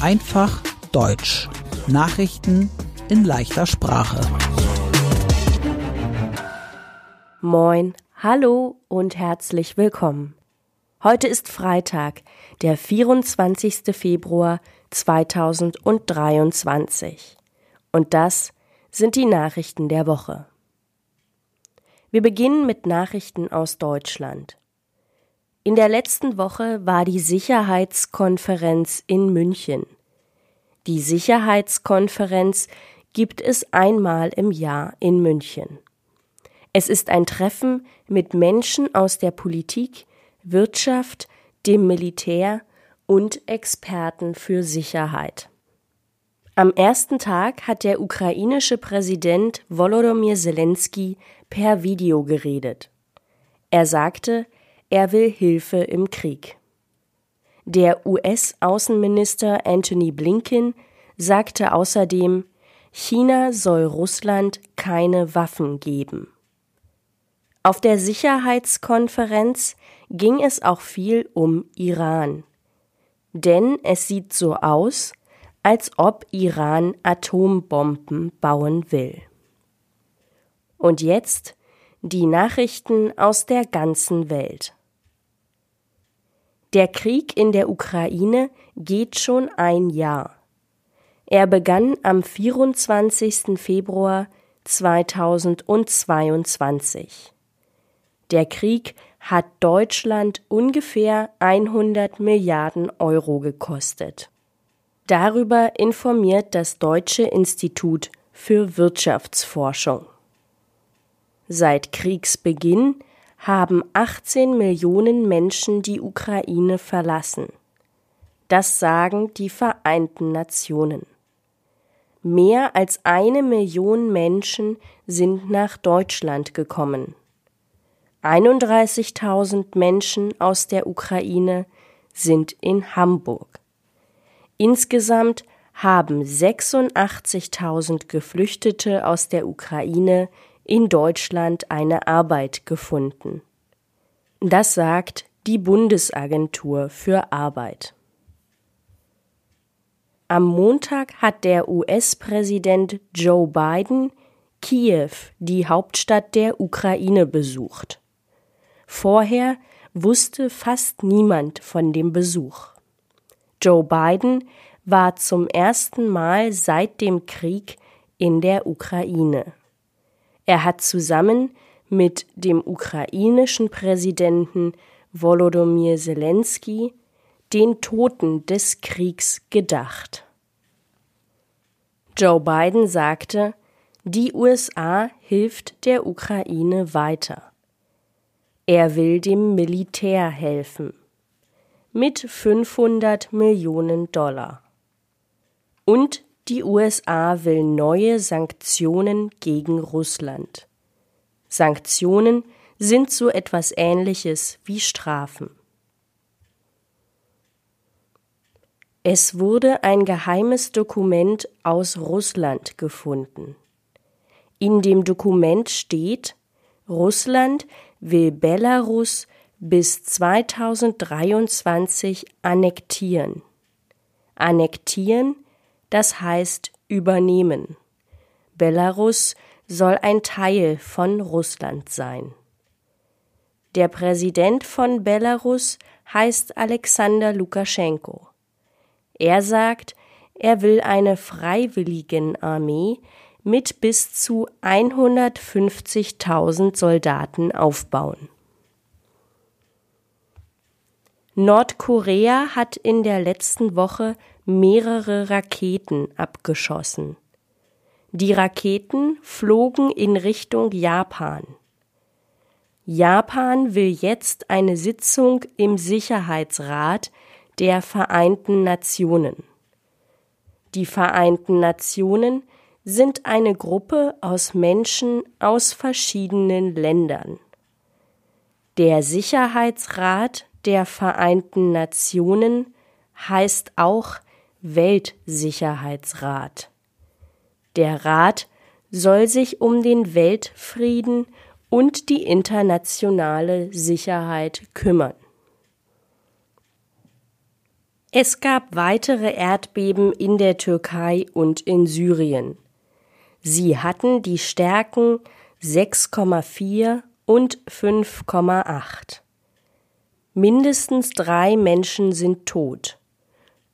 Einfach Deutsch. Nachrichten in leichter Sprache. Moin, hallo und herzlich willkommen. Heute ist Freitag, der 24. Februar 2023. Und das sind die Nachrichten der Woche. Wir beginnen mit Nachrichten aus Deutschland. In der letzten Woche war die Sicherheitskonferenz in München. Die Sicherheitskonferenz gibt es einmal im Jahr in München. Es ist ein Treffen mit Menschen aus der Politik, Wirtschaft, dem Militär und Experten für Sicherheit. Am ersten Tag hat der ukrainische Präsident Volodymyr Zelensky per Video geredet. Er sagte, er will Hilfe im Krieg. Der US-Außenminister Anthony Blinken sagte außerdem, China soll Russland keine Waffen geben. Auf der Sicherheitskonferenz ging es auch viel um Iran. Denn es sieht so aus, als ob Iran Atombomben bauen will. Und jetzt die Nachrichten aus der ganzen Welt. Der Krieg in der Ukraine geht schon ein Jahr. Er begann am 24. Februar 2022. Der Krieg hat Deutschland ungefähr 100 Milliarden Euro gekostet. Darüber informiert das Deutsche Institut für Wirtschaftsforschung. Seit Kriegsbeginn haben 18 Millionen Menschen die Ukraine verlassen. Das sagen die Vereinten Nationen. Mehr als eine Million Menschen sind nach Deutschland gekommen. 31.000 Menschen aus der Ukraine sind in Hamburg. Insgesamt haben 86.000 Geflüchtete aus der Ukraine in Deutschland eine Arbeit gefunden. Das sagt die Bundesagentur für Arbeit. Am Montag hat der US-Präsident Joe Biden Kiew, die Hauptstadt der Ukraine, besucht. Vorher wusste fast niemand von dem Besuch. Joe Biden war zum ersten Mal seit dem Krieg in der Ukraine. Er hat zusammen mit dem ukrainischen Präsidenten Volodymyr Zelensky den Toten des Kriegs gedacht. Joe Biden sagte, die USA hilft der Ukraine weiter. Er will dem Militär helfen. Mit 500 Millionen Dollar. Und die USA will neue Sanktionen gegen Russland. Sanktionen sind so etwas Ähnliches wie Strafen. Es wurde ein geheimes Dokument aus Russland gefunden. In dem Dokument steht, Russland will Belarus bis 2023 annektieren. Annektieren das heißt übernehmen. Belarus soll ein Teil von Russland sein. Der Präsident von Belarus heißt Alexander Lukaschenko. Er sagt, er will eine Freiwilligenarmee mit bis zu 150.000 Soldaten aufbauen. Nordkorea hat in der letzten Woche mehrere Raketen abgeschossen. Die Raketen flogen in Richtung Japan. Japan will jetzt eine Sitzung im Sicherheitsrat der Vereinten Nationen. Die Vereinten Nationen sind eine Gruppe aus Menschen aus verschiedenen Ländern. Der Sicherheitsrat der Vereinten Nationen heißt auch Weltsicherheitsrat. Der Rat soll sich um den Weltfrieden und die internationale Sicherheit kümmern. Es gab weitere Erdbeben in der Türkei und in Syrien. Sie hatten die Stärken 6,4 und 5,8. Mindestens drei Menschen sind tot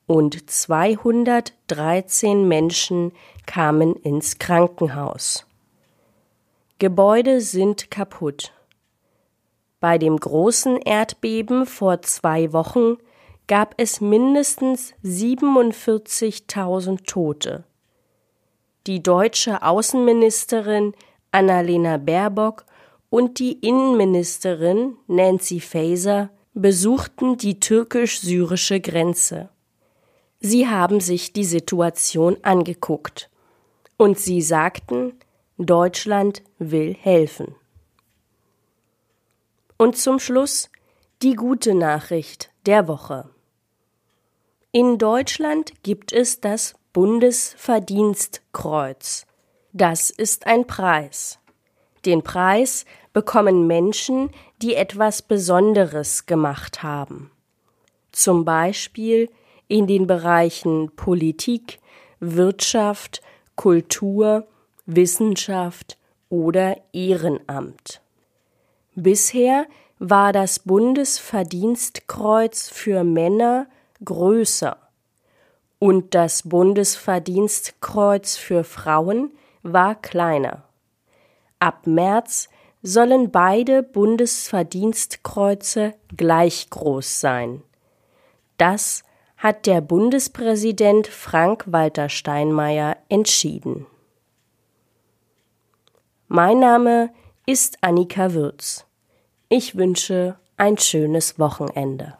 und 213 Menschen kamen ins Krankenhaus. Gebäude sind kaputt. Bei dem großen Erdbeben vor zwei Wochen gab es mindestens 47.000 Tote. Die deutsche Außenministerin Annalena Baerbock und die Innenministerin Nancy Faeser besuchten die türkisch-syrische Grenze. Sie haben sich die Situation angeguckt und sie sagten, Deutschland will helfen. Und zum Schluss die gute Nachricht der Woche. In Deutschland gibt es das Bundesverdienstkreuz. Das ist ein Preis. Den Preis bekommen Menschen, die etwas Besonderes gemacht haben. Zum Beispiel in den Bereichen Politik, Wirtschaft, Kultur, Wissenschaft oder Ehrenamt. Bisher war das Bundesverdienstkreuz für Männer größer und das Bundesverdienstkreuz für Frauen war kleiner. Ab März sollen beide Bundesverdienstkreuze gleich groß sein. Das hat der Bundespräsident Frank-Walter Steinmeier entschieden. Mein Name ist Annika Würz. Ich wünsche ein schönes Wochenende.